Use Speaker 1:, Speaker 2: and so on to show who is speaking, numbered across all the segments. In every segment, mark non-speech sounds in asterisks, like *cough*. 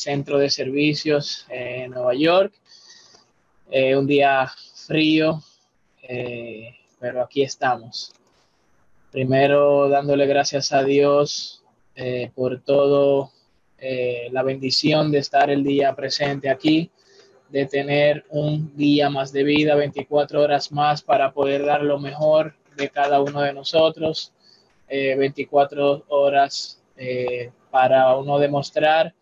Speaker 1: centro de servicios en Nueva York. Eh, un día frío, eh, pero aquí estamos. Primero dándole gracias a Dios eh, por todo la bendición de estar el día presente aquí, de tener un día más de vida, 24 horas más para poder dar lo mejor de cada uno de nosotros, 24 horas para uno demostrar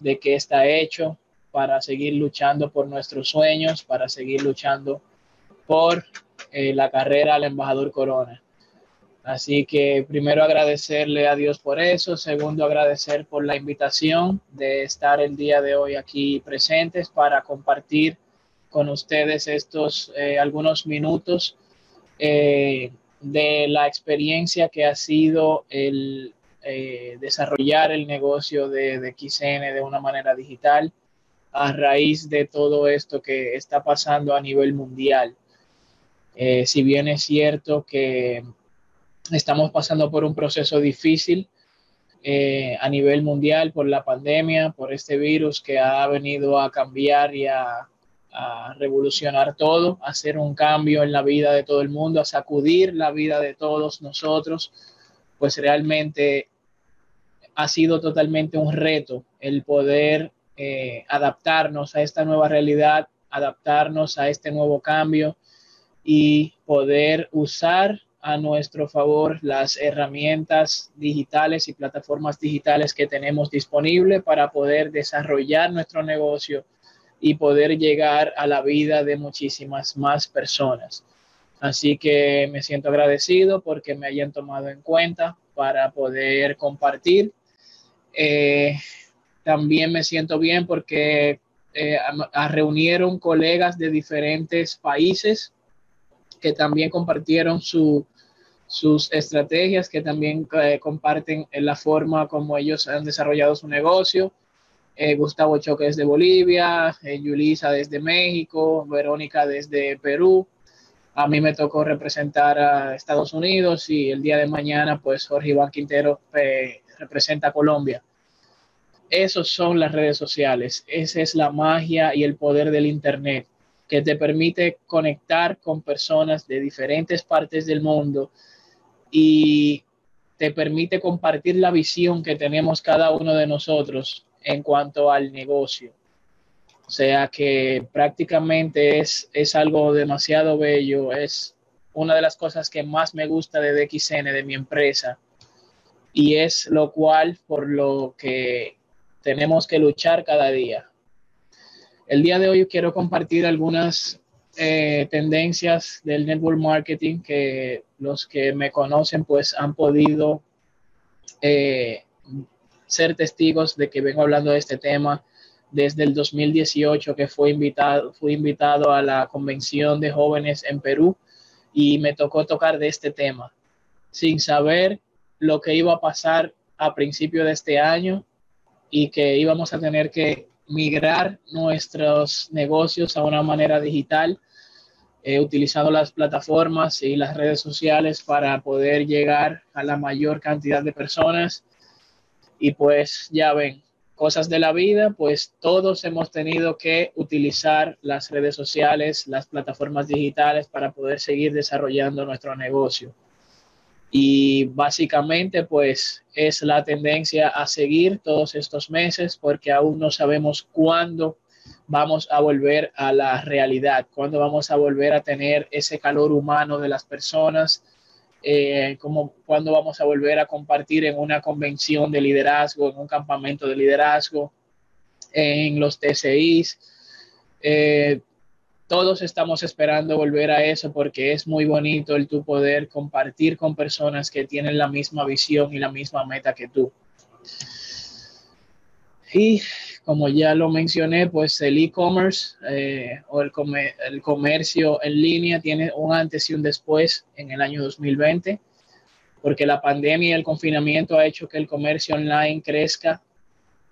Speaker 1: de qué está hecho, para seguir luchando por nuestros sueños, para seguir luchando por eh, la carrera al embajador Corona. Así que primero agradecerle a Dios por eso, segundo agradecer por la invitación de estar el día de hoy aquí presentes para compartir con ustedes estos eh, algunos minutos eh, de la experiencia que ha sido el desarrollar el negocio de, de XN de una manera digital a raíz de todo esto que está pasando a nivel mundial. Eh, si bien es cierto que estamos pasando por un proceso difícil eh, a nivel mundial por la pandemia, por este virus que ha venido a cambiar y a, a revolucionar todo, a hacer un cambio en la vida de todo el mundo, a sacudir la vida de todos nosotros, pues realmente ha sido totalmente un reto el poder eh, adaptarnos a esta nueva realidad, adaptarnos a este nuevo cambio y poder usar a nuestro favor las herramientas digitales y plataformas digitales que tenemos disponibles para poder desarrollar nuestro negocio y poder llegar a la vida de muchísimas más personas. Así que me siento agradecido porque me hayan tomado en cuenta para poder compartir. Eh, también me siento bien porque eh, reunieron colegas de diferentes países que también compartieron sus estrategias, que también eh, comparten la forma como ellos han desarrollado su negocio. Eh, Gustavo Choque desde Bolivia, Yulisa desde México, Verónica desde Perú. A mí me tocó representar a Estados Unidos y el día de mañana, pues Jorge Iván Quintero representa a Colombia. Esos son las redes sociales. Esa es la magia y el poder del Internet, que te permite conectar con personas de diferentes partes del mundo y te permite compartir la visión que tenemos cada uno de nosotros en cuanto al negocio. O sea que prácticamente es, es algo demasiado bello, es una de las cosas que más me gusta de DXN, de mi empresa, y es lo cual por lo que tenemos que luchar cada día. El día de hoy quiero compartir algunas eh, tendencias del network marketing que los que me conocen pues han podido eh, ser testigos de que vengo hablando de este tema desde el 2018 que fui invitado, fui invitado a la convención de jóvenes en Perú y me tocó tocar de este tema sin saber lo que iba a pasar a principio de este año y que íbamos a tener que migrar nuestros negocios a una manera digital, eh, utilizando las plataformas y las redes sociales para poder llegar a la mayor cantidad de personas. Y pues ya ven, cosas de la vida, pues todos hemos tenido que utilizar las redes sociales, las plataformas digitales para poder seguir desarrollando nuestro negocio. Y básicamente pues es la tendencia a seguir todos estos meses porque aún no sabemos cuándo vamos a volver a la realidad, cuándo vamos a volver a tener ese calor humano de las personas, eh, como cuándo vamos a volver a compartir en una convención de liderazgo, en un campamento de liderazgo, en los TCIs. Eh, todos estamos esperando volver a eso porque es muy bonito el tu poder compartir con personas que tienen la misma visión y la misma meta que tú. Y como ya lo mencioné, pues el e-commerce eh, o el, el, comercio en línea tiene un antes y un después en el año 2020, porque la pandemia y el confinamiento ha hecho que el comercio online crezca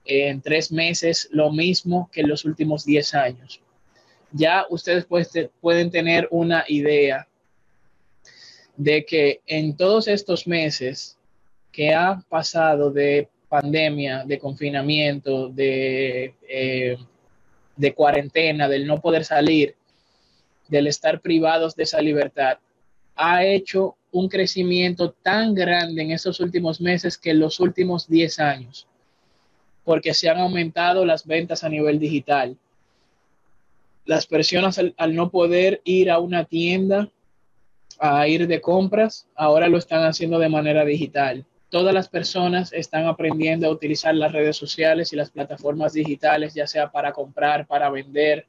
Speaker 1: en tres meses lo mismo que en los últimos diez años. Ya ustedes pueden tener una idea de que en todos estos meses que ha pasado de pandemia, de confinamiento, de, eh, de cuarentena, del no poder salir, del estar privados de esa libertad, ha hecho un crecimiento tan grande en estos últimos meses que en los últimos 10 años, porque se han aumentado las ventas a nivel digital. Las personas al, al no poder ir a una tienda a ir de compras, ahora lo están haciendo de manera digital. Todas las personas están aprendiendo a utilizar las redes sociales y las plataformas digitales, ya sea para comprar, para vender.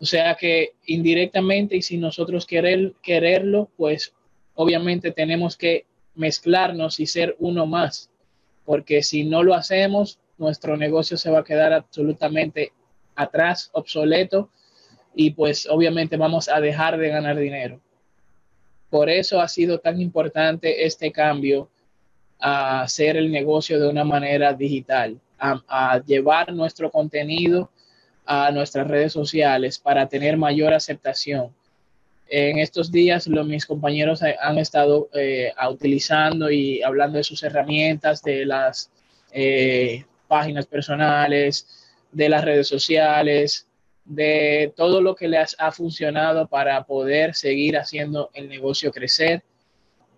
Speaker 1: O sea que indirectamente y sin nosotros querer, quererlo, pues obviamente tenemos que mezclarnos y ser uno más, porque si no lo hacemos, nuestro negocio se va a quedar absolutamente atrás, obsoleto, y pues obviamente vamos a dejar de ganar dinero. Por eso ha sido tan importante este cambio a hacer el negocio de una manera digital, a, llevar nuestro contenido a nuestras redes sociales para tener mayor aceptación. En estos días los, mis compañeros han estado eh, utilizando y hablando de sus herramientas, de las eh, páginas personales, de las redes sociales, de todo lo que les ha funcionado para poder seguir haciendo el negocio crecer.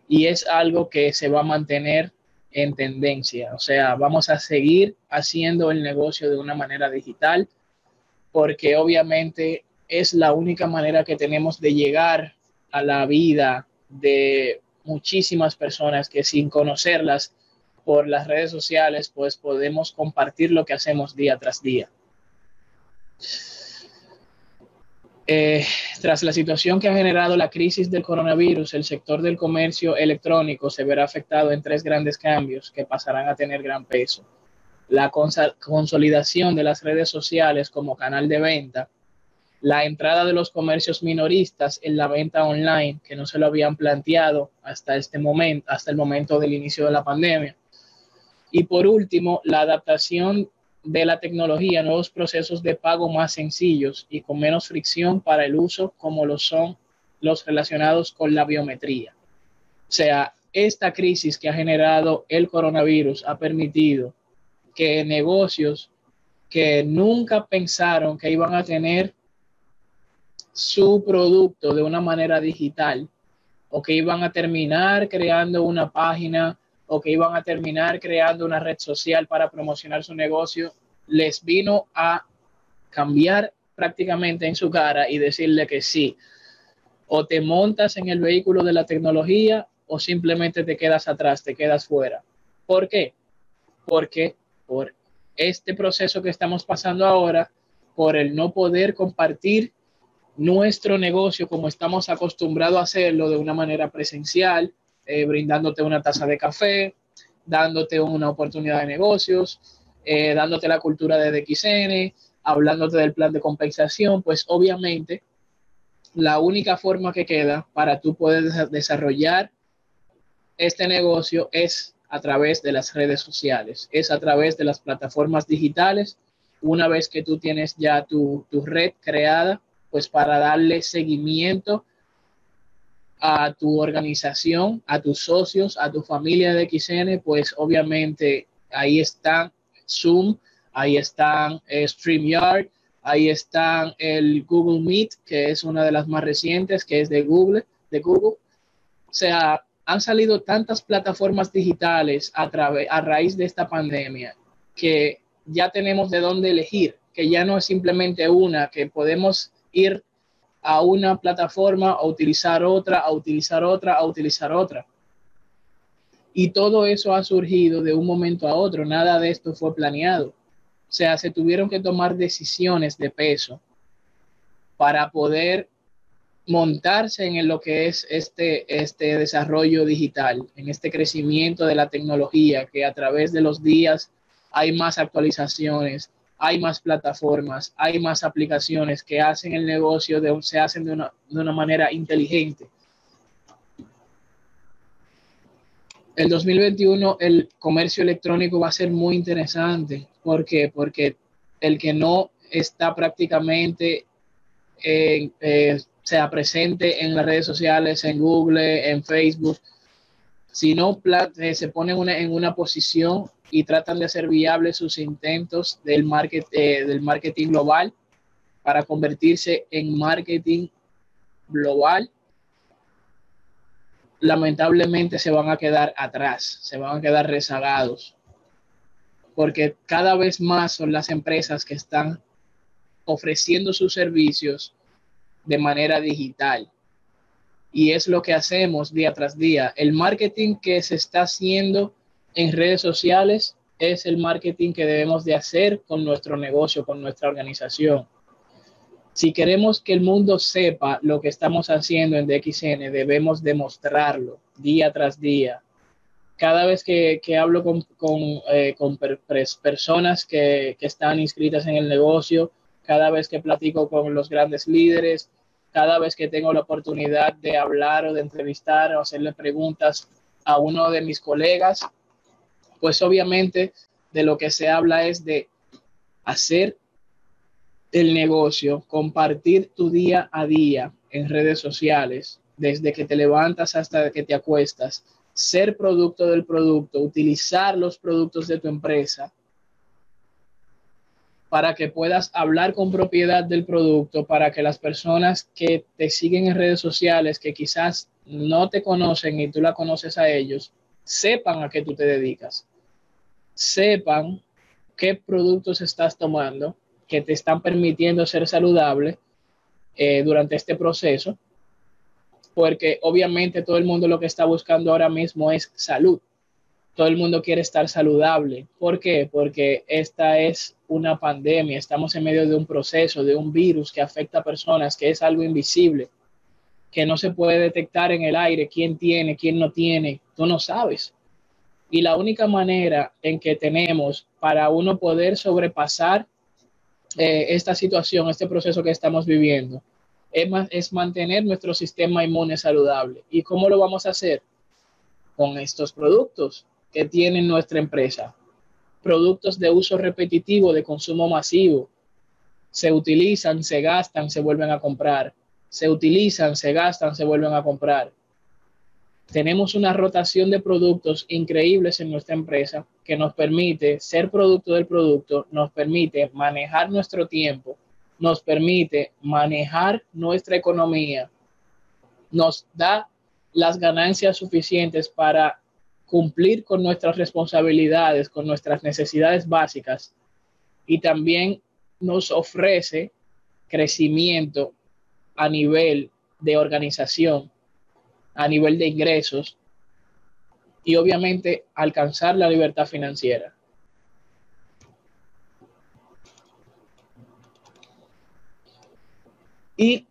Speaker 1: Y es algo que se va a mantener en tendencia. O sea, vamos a seguir haciendo el negocio de una manera digital porque obviamente es la única manera que tenemos de llegar a la vida de muchísimas personas que sin conocerlas por las redes sociales, pues podemos compartir lo que hacemos día tras día. Eh, tras la situación que ha generado la crisis del coronavirus, el sector del comercio electrónico se verá afectado en tres grandes cambios que pasarán a tener gran peso. La consolidación de las redes sociales como canal de venta, la entrada de los comercios minoristas en la venta online, que no se lo habían planteado hasta este momento, hasta el momento del inicio de la pandemia. Y por último, la adaptación de la tecnología nuevos procesos de pago más sencillos y con menos fricción para el uso como lo son los relacionados con la biometría. O sea, esta crisis que ha generado el coronavirus ha permitido que negocios que nunca pensaron que iban a tener su producto de una manera digital o que iban a terminar creando una página o que iban a terminar creando una red social para promocionar su negocio, les vino a cambiar prácticamente en su cara y decirle que sí, o te montas en el vehículo de la tecnología o simplemente te quedas atrás, te quedas fuera. ¿Por qué? Porque por este proceso que estamos pasando ahora, por el no poder compartir nuestro negocio como estamos acostumbrados a hacerlo de una manera presencial, eh, brindándote una taza de café, dándote una oportunidad de negocios, eh, dándote la cultura de DXN, hablándote del plan de compensación, pues obviamente la única forma que queda para tú poder desarrollar este negocio es a través de las redes sociales, es a través de las plataformas digitales. Una vez que tú tienes ya tu, tu red creada, pues para darle seguimiento a tu organización, a tus socios, a tu familia de XN, pues obviamente ahí están Zoom, ahí están eh, StreamYard, ahí están el Google Meet, que es una de las más recientes, que es de Google, de Google. O sea, han salido tantas plataformas digitales a, a raíz de esta pandemia que ya tenemos de dónde elegir, que ya no es simplemente una, que podemos ir a una plataforma, a utilizar otra, a utilizar otra, a utilizar otra. Y todo eso ha surgido de un momento a otro, nada de esto fue planeado. O sea, se tuvieron que tomar decisiones de peso para poder montarse en lo que es este, este desarrollo digital, en este crecimiento de la tecnología, que a través de los días hay más actualizaciones, hay más plataformas, hay más aplicaciones que hacen el negocio, de, se hacen de una, manera inteligente. El 2021 el comercio electrónico va a ser muy interesante. ¿Por qué? Porque el que no está prácticamente eh, sea presente en las redes sociales, en Google, en Facebook, si no eh, se pone en una posición y tratan de hacer viables sus intentos del, market, eh, del marketing global para convertirse en marketing global, lamentablemente se van a quedar atrás, se van a quedar rezagados, porque cada vez más son las empresas que están ofreciendo sus servicios de manera digital. Y es lo que hacemos día tras día. El marketing que se está haciendo en redes sociales es el marketing que debemos de hacer con nuestro negocio, con nuestra organización. Si queremos que el mundo sepa lo que estamos haciendo en DXN, debemos demostrarlo día tras día. Cada vez que, hablo con, eh, personas que, que están inscritas en el negocio, cada vez que platico con los grandes líderes, cada vez que tengo la oportunidad de hablar o de entrevistar o hacerle preguntas a uno de mis colegas, pues obviamente de lo que se habla es de hacer el negocio, compartir tu día a día en redes sociales, desde que te levantas hasta que te acuestas, ser producto del producto, utilizar los productos de tu empresa para que puedas hablar con propiedad del producto, para que las personas que te siguen en redes sociales, que quizás no te conocen y tú la conoces a ellos, sepan a qué tú te dedicas, sepan qué productos estás tomando que te están permitiendo ser saludable eh, durante este proceso, porque obviamente todo el mundo lo que está buscando ahora mismo es salud todo el mundo quiere estar saludable. ¿Por qué? Porque esta es una pandemia, estamos en medio de un proceso, de un virus que afecta a personas, que es algo invisible, que no se puede detectar en el aire quién tiene, quién no tiene, tú no sabes. Y la única manera en que tenemos para uno poder sobrepasar eh, esta situación, este proceso que estamos viviendo, es, es mantener nuestro sistema inmune saludable. ¿Y cómo lo vamos a hacer? Con estos productos que tiene nuestra empresa. Productos de uso repetitivo, de consumo masivo. Se utilizan, se gastan, se vuelven a comprar. Se utilizan, se gastan, se vuelven a comprar. Tenemos una rotación de productos increíbles en nuestra empresa que nos permite ser producto del producto, nos permite manejar nuestro tiempo, nos permite manejar nuestra economía, nos da las ganancias suficientes para cumplir con nuestras responsabilidades, con nuestras necesidades básicas y también nos ofrece crecimiento a nivel de organización, a nivel de ingresos y obviamente alcanzar la libertad financiera. Y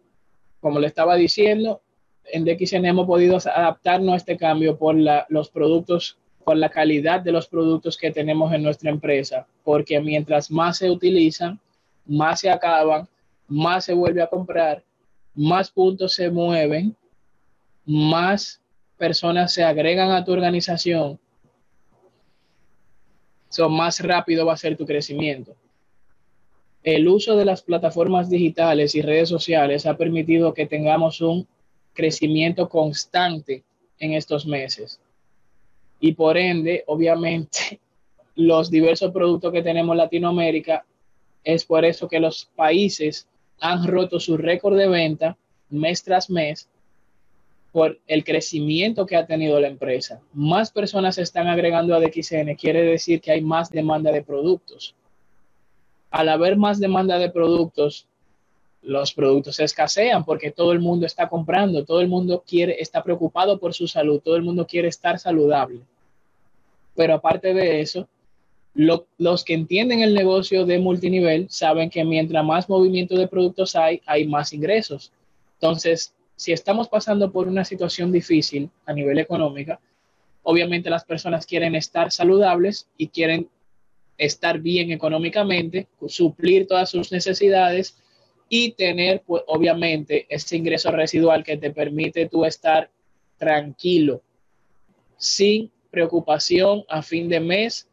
Speaker 1: como le estaba diciendo, en DXN hemos podido adaptarnos a este cambio por los productos, por la calidad de los productos que tenemos en nuestra empresa, porque mientras más se utilizan, más se acaban, más se vuelve a comprar, más puntos se mueven, más personas se agregan a tu organización, so, más rápido va a ser tu crecimiento. El uso de las plataformas digitales y redes sociales ha permitido que tengamos un crecimiento constante en estos meses. Y por ende, obviamente, *laughs* los diversos productos que tenemos en Latinoamérica, es por eso que los países han roto su récord de venta mes tras mes por el crecimiento que ha tenido la empresa. Más personas se están agregando a DXN, quiere decir que hay más demanda de productos. Al haber más demanda de productos, los productos escasean porque todo el mundo está comprando, todo el mundo quiere, está preocupado por su salud, todo el mundo quiere estar saludable. Pero aparte de eso, los que entienden el negocio de multinivel saben que mientras más movimiento de productos hay, hay más ingresos. Entonces, si estamos pasando por una situación difícil a nivel económico, obviamente las personas quieren estar saludables y quieren estar bien económicamente, suplir todas sus necesidades y tener, pues, obviamente, ese ingreso residual que te permite tú estar tranquilo, sin preocupación a fin de mes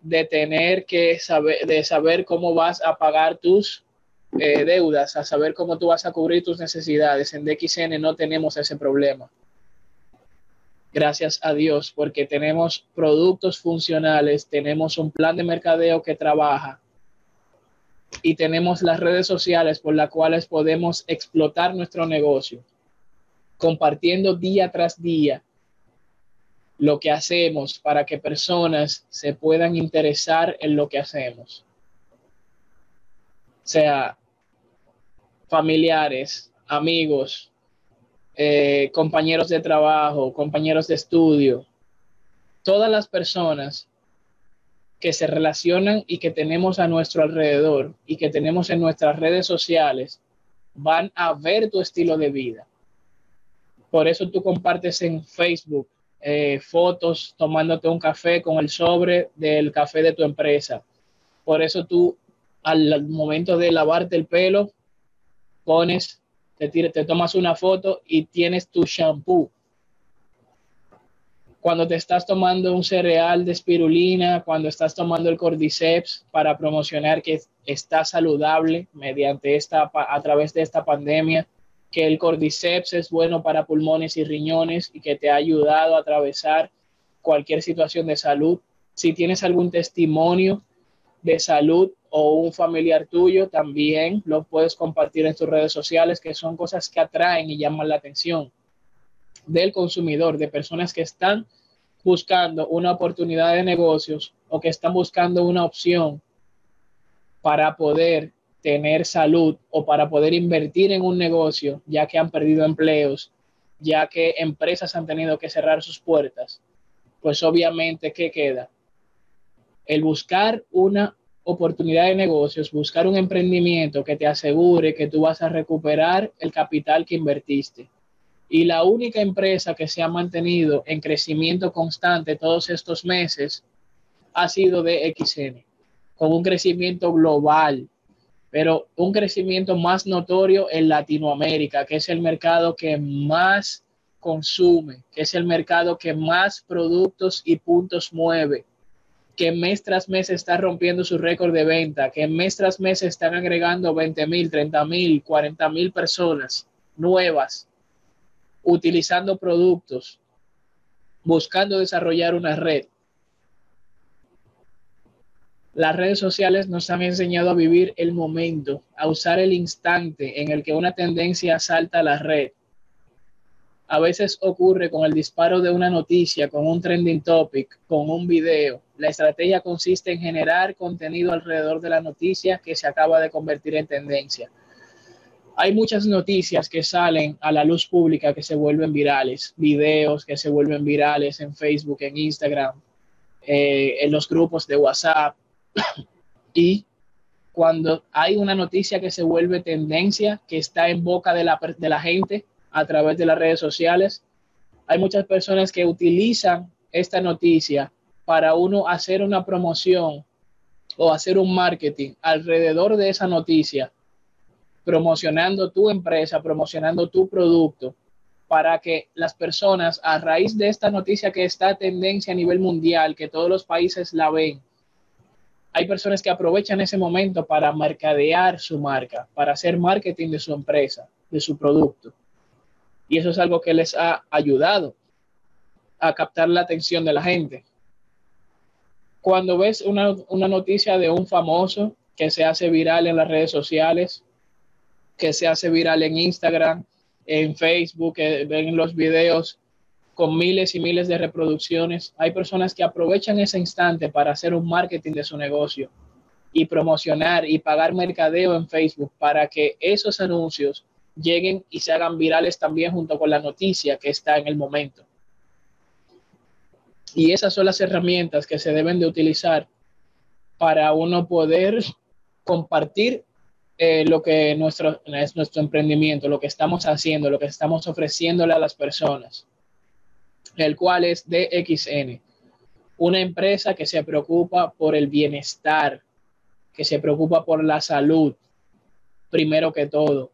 Speaker 1: de tener que saber, de saber cómo vas a pagar tus eh, deudas, a saber cómo tú vas a cubrir tus necesidades. En DXN no tenemos ese problema. gracias a Dios, porque tenemos productos funcionales, tenemos un plan de mercadeo que trabaja y tenemos las redes sociales por las cuales podemos explotar nuestro negocio, compartiendo día tras día lo que hacemos para que personas se puedan interesar en lo que hacemos. Sea familiares, amigos, eh, compañeros de trabajo, compañeros de estudio, todas las personas que se relacionan y que tenemos a nuestro alrededor y que tenemos en nuestras redes sociales van a ver tu estilo de vida. Por eso tú compartes en Facebook eh, fotos tomándote un café con el sobre del café de tu empresa. Por eso tú al momento de lavarte el pelo pones, te, te tomas una foto y tienes tu shampoo cuando te estás tomando un cereal de espirulina, cuando estás tomando el cordyceps para promocionar que está saludable mediante esta, a través de esta pandemia, que el cordyceps es bueno para pulmones y riñones y que te ha ayudado a atravesar cualquier situación de salud. Si tienes algún testimonio de salud o un familiar tuyo, también lo puedes compartir en tus redes sociales, que son cosas que atraen y llaman la atención del consumidor, de personas que están buscando una oportunidad de negocios o que están buscando una opción para poder tener salud o para poder invertir en un negocio, ya que han perdido empleos, ya que empresas han tenido que cerrar sus puertas, pues obviamente, ¿qué queda? El buscar una oportunidad de negocios, buscar un emprendimiento que te asegure que tú vas a recuperar el capital que invertiste. Y la única empresa que se ha mantenido en crecimiento constante todos estos meses ha sido de XN, con un crecimiento global, pero un crecimiento más notorio en Latinoamérica, que es el mercado que más consume, que es el mercado que más productos y puntos mueve, que mes tras mes está rompiendo su récord de venta, que mes tras mes están agregando 20 mil, 30 mil, 40 mil personas nuevas utilizando productos, buscando desarrollar una red. Las redes sociales nos han enseñado a vivir el momento, a usar el instante en el que una tendencia salta a la red. A veces ocurre con el disparo de una noticia, con un trending topic, con un video. La estrategia consiste en generar contenido alrededor de la noticia que se acaba de convertir en tendencia hay muchas noticias que salen a la luz pública que se vuelven virales, videos que se vuelven virales en Facebook, en Instagram, eh, en los grupos de WhatsApp. *coughs* y cuando hay una noticia que se vuelve tendencia, que está en boca de la, de la gente a través de las redes sociales, hay muchas personas que utilizan esta noticia para uno hacer una promoción o hacer un marketing alrededor de esa noticia promocionando tu empresa, promocionando tu producto, para que las personas, a raíz de esta noticia que está tendencia a nivel mundial, que todos los países la ven, hay personas que aprovechan ese momento para mercadear su marca, para hacer marketing de su empresa, de su producto. Y eso es algo que les ha ayudado a captar la atención de la gente. Cuando ves una, una noticia de un famoso que se hace viral en las redes sociales, que se hace viral en Instagram, en Facebook, que ven los videos con miles y miles de reproducciones. Hay personas que aprovechan ese instante para hacer un marketing de su negocio y promocionar y pagar mercadeo en Facebook para que esos anuncios lleguen y se hagan virales también junto con la noticia que está en el momento. Y esas son las herramientas que se deben de utilizar para uno poder compartir eh, lo que nuestro, es nuestro emprendimiento, lo que estamos haciendo, lo que estamos ofreciéndole a las personas, el cual es DXN, una empresa que se preocupa por el bienestar, que se preocupa por la salud, primero que todo.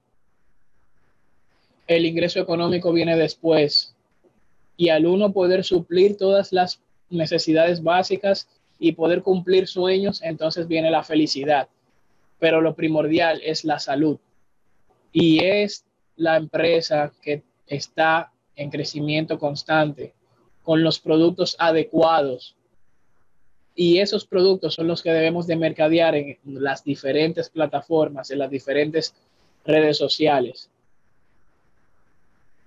Speaker 1: El ingreso económico viene después y al uno poder suplir todas las necesidades básicas y poder cumplir sueños, entonces viene la felicidad pero lo primordial es la salud. Y es la empresa que está en crecimiento constante, con los productos adecuados. Y esos productos son los que debemos de mercadear en las diferentes plataformas, en las diferentes redes sociales.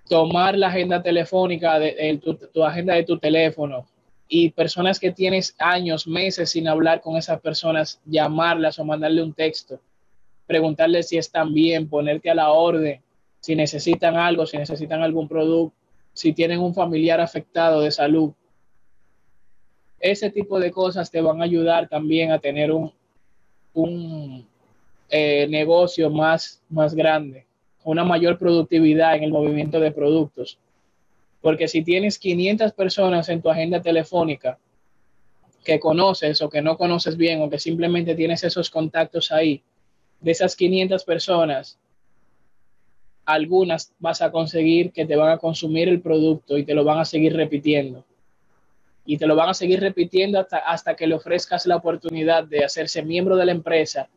Speaker 1: Tomar la agenda telefónica, de, tu, agenda de tu teléfono, y personas que tienes años, meses sin hablar con esas personas, llamarlas o mandarle un texto, preguntarles si están bien, ponerte a la orden, si necesitan algo, si necesitan algún producto, si tienen un familiar afectado de salud. Ese tipo de cosas te van a ayudar también a tener un, un eh, negocio más, más grande, una mayor productividad en el movimiento de productos. Porque si tienes 500 personas en tu agenda telefónica que conoces o que no conoces bien o que simplemente tienes esos contactos ahí, de esas 500 personas, algunas vas a conseguir que te van a consumir el producto y te lo van a seguir repitiendo. Y te lo van a seguir repitiendo hasta, hasta que le ofrezcas la oportunidad de hacerse miembro de la empresa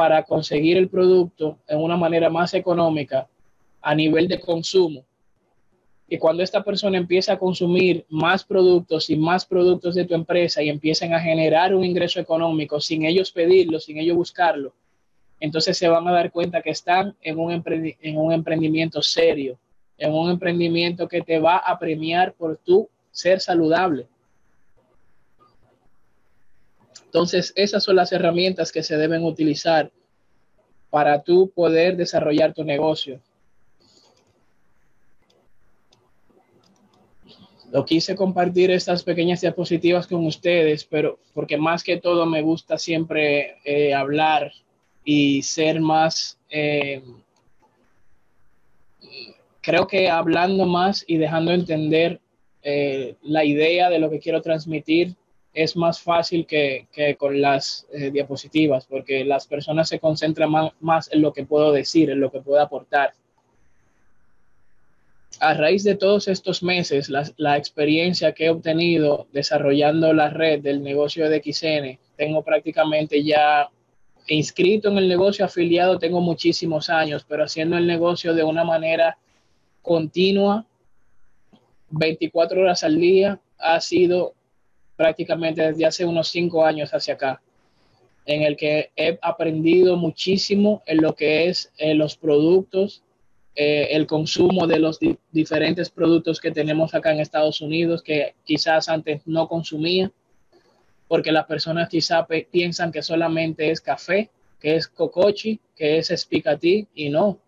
Speaker 1: para conseguir el producto en una manera más económica a nivel de consumo y cuando esta persona empieza a consumir más productos y más productos de tu empresa y empiecen a generar un ingreso económico sin ellos pedirlo, sin ellos buscarlo, entonces se van a dar cuenta que están en un, en un emprendimiento serio, en un emprendimiento que te va a premiar por tu ser saludable. Entonces, esas son las herramientas que se deben utilizar para tú poder desarrollar tu negocio. Lo quise compartir estas pequeñas diapositivas con ustedes, pero porque más que todo me gusta siempre eh, hablar y ser más, eh, creo que hablando más y dejando entender eh, la idea de lo que quiero transmitir es más fácil que, que con las diapositivas, porque las personas se concentran más, más en lo que puedo decir, en lo que puedo aportar. A raíz de todos estos meses, la, experiencia que he obtenido desarrollando la red del negocio de XN, tengo prácticamente ya inscrito en el negocio afiliado, tengo muchísimos años, pero haciendo el negocio de una manera continua, 24 horas al día, ha sido prácticamente desde hace unos cinco años hacia acá, en el que he aprendido muchísimo en lo que es en los productos eh, el consumo de los diferentes productos que tenemos acá en Estados Unidos que quizás antes no consumía, porque las personas quizás piensan que solamente es café, que es cocochi, que es espicatí y no.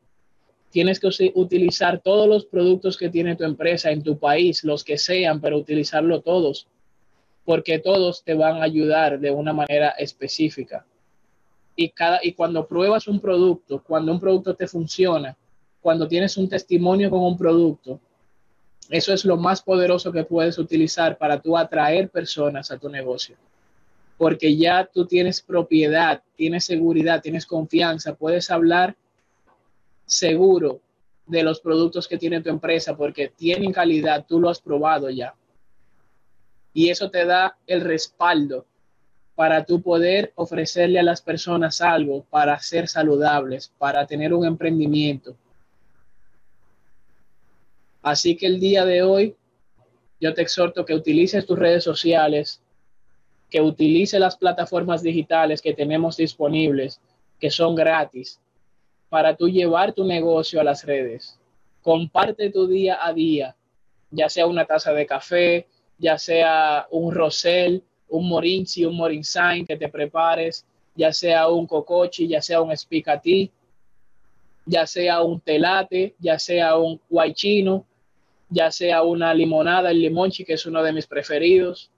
Speaker 1: Tienes que utilizar todos los productos que tiene tu empresa en tu país, los que sean, pero utilizarlo todos, porque todos te van a ayudar de una manera específica. Y, cada, y cuando pruebas un producto, cuando un producto te funciona, cuando tienes un testimonio con un producto, eso es lo más poderoso que puedes utilizar para tú atraer personas a tu negocio. Porque ya tú tienes propiedad, tienes seguridad, tienes confianza, puedes hablar seguro de los productos que tiene tu empresa porque tienen calidad, tú lo has probado ya. Y eso te da el respaldo para tú poder ofrecerle a las personas algo para ser saludables, para tener un emprendimiento, Así que el día de hoy yo te exhorto que utilices tus redes sociales, que utilices las plataformas digitales que tenemos disponibles, que son gratis, para tú llevar tu negocio a las redes. Comparte tu día a día, ya sea una taza de café, ya sea un rosel, un morinci, un morinsain que te prepares, ya sea un cocochi, ya sea un espicatí, ya sea un telate, ya sea un guaychino, ya sea una limonada, el limonchi, que es uno de mis preferidos.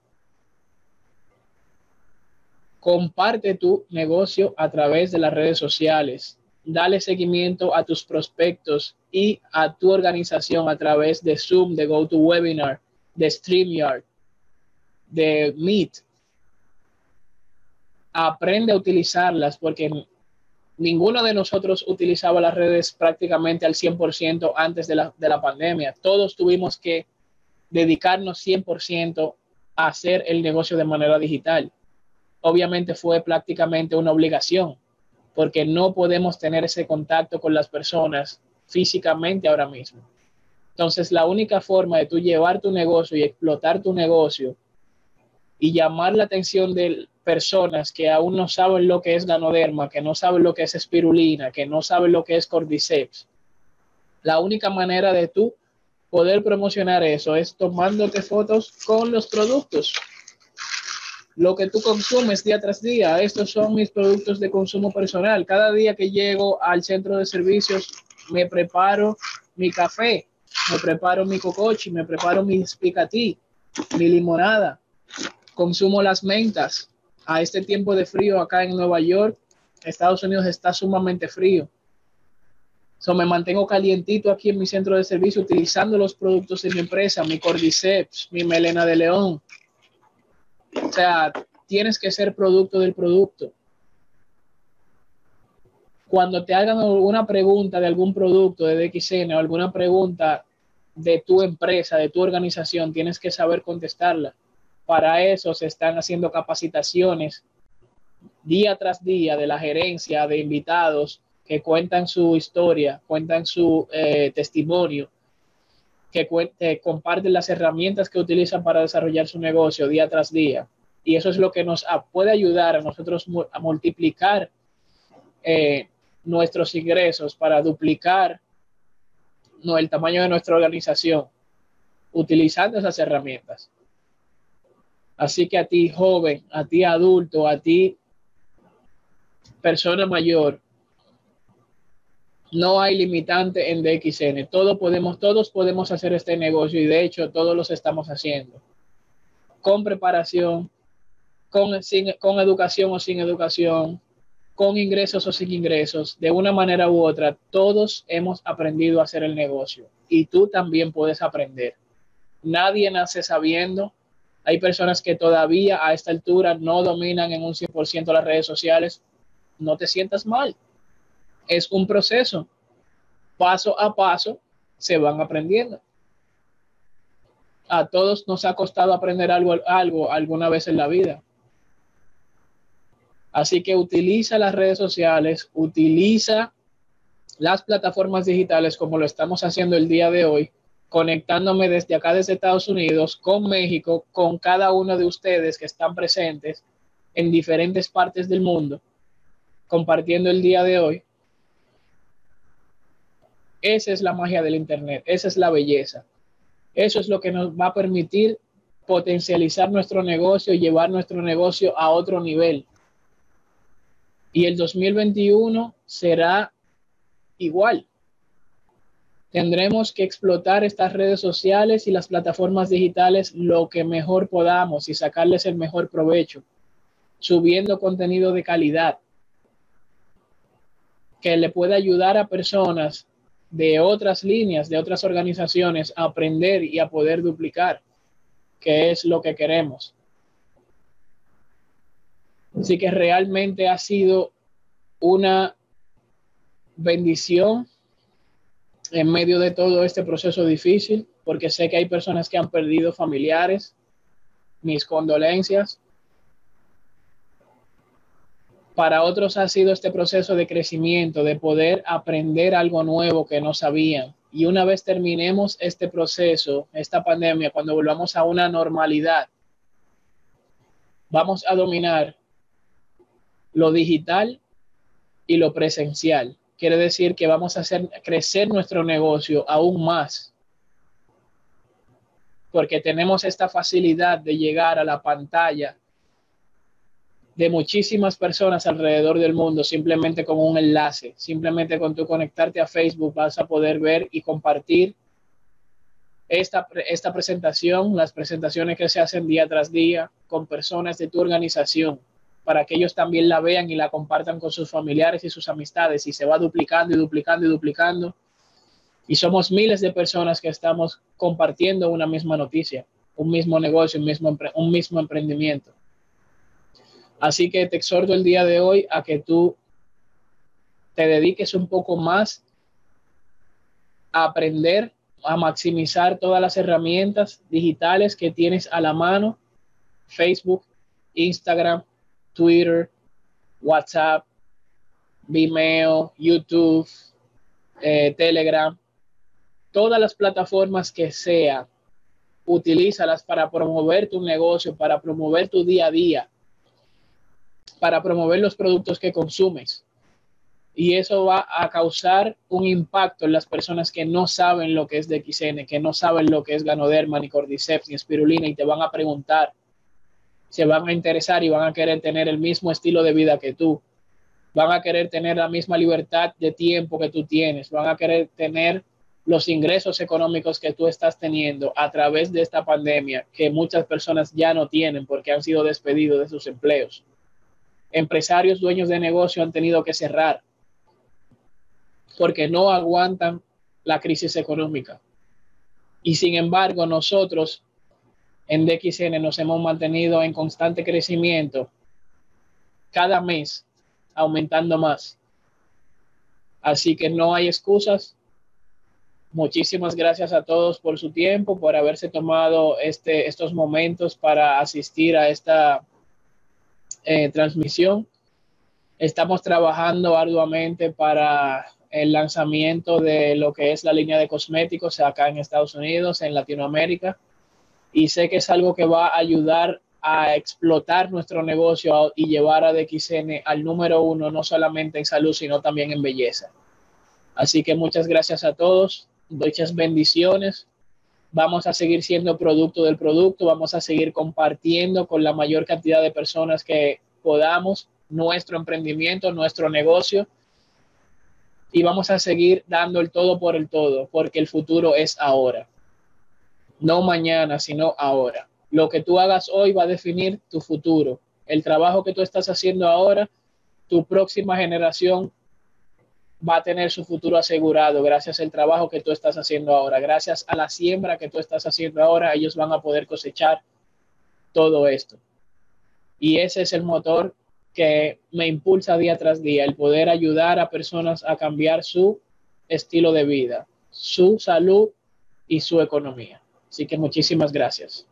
Speaker 1: Comparte tu negocio a través de las redes sociales. Dale seguimiento a tus prospectos y a tu organización a través de Zoom, de GoToWebinar, de StreamYard, de Meet. Aprende a utilizarlas porque ninguno de nosotros utilizaba las redes prácticamente al 100% antes de la, de la pandemia. Todos tuvimos que dedicarnos 100% a hacer el negocio de manera digital. Obviamente fue prácticamente una obligación porque no podemos tener ese contacto con las personas físicamente ahora mismo. Entonces, la única forma de tú llevar tu negocio y explotar tu negocio y llamar la atención de personas que aún no saben lo que es ganoderma, que no saben lo que es espirulina, que no saben lo que es cordyceps, la única manera de tú poder promocionar eso es tomándote fotos con los productos. Lo que tú consumes día tras día, estos son mis productos de consumo personal. Cada día que llego al centro de servicios, me preparo mi café, me preparo mi cocochi, me preparo mi picatí, mi limonada, consumo las mentas. A este tiempo de frío acá en Nueva York, Estados Unidos está sumamente frío. So, me mantengo calientito aquí en mi centro de servicio utilizando los productos de mi empresa, mi Cordyceps, mi melena de león. O sea, tienes que ser producto del producto. Cuando te hagan alguna pregunta de algún producto de DXN o alguna pregunta de tu empresa, de tu organización, tienes que saber contestarla. Para eso se están haciendo capacitaciones día tras día de la gerencia, de invitados, que cuentan su historia, cuentan su eh, testimonio, que eh, comparten las herramientas que utilizan para desarrollar su negocio día tras día. Y eso es lo que nos puede ayudar a nosotros a multiplicar eh, nuestros ingresos para duplicar no, el tamaño de nuestra organización utilizando esas herramientas. Así que a ti joven, a ti adulto, a ti persona mayor, no hay limitante en DXN. Todo podemos, todos podemos hacer este negocio y de hecho todos los estamos haciendo. Con preparación, con, sin, con educación o sin educación, con ingresos o sin ingresos, de una manera u otra, todos hemos aprendido a hacer el negocio y tú también puedes aprender. Nadie nace sabiendo. Hay personas que todavía a esta altura no dominan en un 100% las redes sociales. No te sientas mal es un proceso. Paso a paso se van aprendiendo. A todos nos ha costado aprender algo, algo alguna vez en la vida. Así que utiliza las redes sociales, utiliza las plataformas digitales como lo estamos haciendo el día de hoy, conectándome desde acá, desde Estados Unidos, con México, con cada uno de ustedes que están presentes en diferentes partes del mundo, compartiendo el día de hoy. Esa es la magia del Internet, esa es la belleza. Eso es lo que nos va a permitir potencializar nuestro negocio llevar nuestro negocio a otro nivel. Y el 2021 será igual. Tendremos que explotar estas redes sociales y las plataformas digitales lo que mejor podamos y sacarles el mejor provecho, subiendo contenido de calidad que le pueda ayudar a personas de otras líneas, de otras organizaciones, a aprender y a poder duplicar, que es lo que queremos. Así que realmente ha sido una bendición en medio de todo este proceso difícil, porque sé que hay personas que han perdido familiares, mis condolencias, para otros ha sido este proceso de crecimiento, de poder aprender algo nuevo que no sabían. Y una vez terminemos este proceso, esta pandemia, cuando volvamos a una normalidad, vamos a dominar lo digital y lo presencial. Quiere decir que vamos a hacer crecer nuestro negocio aún más, porque tenemos esta facilidad de llegar a la pantalla de muchísimas personas alrededor del mundo simplemente con un enlace, simplemente con tu conectarte a Facebook vas a poder ver y compartir esta, esta presentación, las presentaciones que se hacen día tras día con personas de tu organización, para que ellos también la vean y la compartan con sus familiares y sus amistades y se va duplicando y duplicando y duplicando. Y somos miles de personas que estamos compartiendo una misma noticia, un mismo negocio, un mismo, un mismo emprendimiento. Así que te exhorto el día de hoy a que tú te dediques un poco más a aprender, a maximizar todas las herramientas digitales que tienes a la mano, Facebook, Instagram, Twitter, WhatsApp, Vimeo, YouTube, eh, Telegram, todas las plataformas que sea, utilízalas para promover tu negocio, para promover tu día a día, para promover los productos que consumes. Y eso va a causar un impacto en las personas que no saben lo que es DXN, que no saben lo que es Ganoderma, ni Cordyceps, ni espirulina, y te van a preguntar, se van a interesar y van a querer tener el mismo estilo de vida que tú. Van a querer tener la misma libertad de tiempo que tú tienes. Van a querer tener los ingresos económicos que tú estás teniendo a través de esta pandemia que muchas personas ya no tienen porque han sido despedidos de sus empleos. Empresarios, dueños de negocio han tenido que cerrar porque no aguantan la crisis económica. Y sin embargo, nosotros en DXN nos hemos mantenido en constante crecimiento cada mes, aumentando más. Así que no hay excusas. Muchísimas gracias a todos por su tiempo, por haberse tomado este, estos momentos para asistir a esta eh, transmisión. Estamos trabajando arduamente para el lanzamiento de lo que es la línea de cosméticos acá en Estados Unidos, en Latinoamérica. Y sé que es algo que va a ayudar a explotar nuestro negocio y llevar a DXN al número uno, no solamente en salud, sino también en belleza. Así que muchas gracias a todos, muchas bendiciones. Vamos a seguir siendo producto del producto, vamos a seguir compartiendo con la mayor cantidad de personas que podamos nuestro emprendimiento, nuestro negocio y vamos a seguir dando el todo por el todo, porque el futuro es ahora. No mañana, sino ahora. Lo que tú hagas hoy va a definir tu futuro. El trabajo que tú estás haciendo ahora, tu próxima generación va a tener su futuro asegurado gracias al trabajo que tú estás haciendo ahora, gracias a la siembra que tú estás haciendo ahora, ellos van a poder cosechar todo esto. Y ese es el motor que me impulsa día tras día, el poder ayudar a personas a cambiar su estilo de vida, su salud y su economía. Así que muchísimas gracias.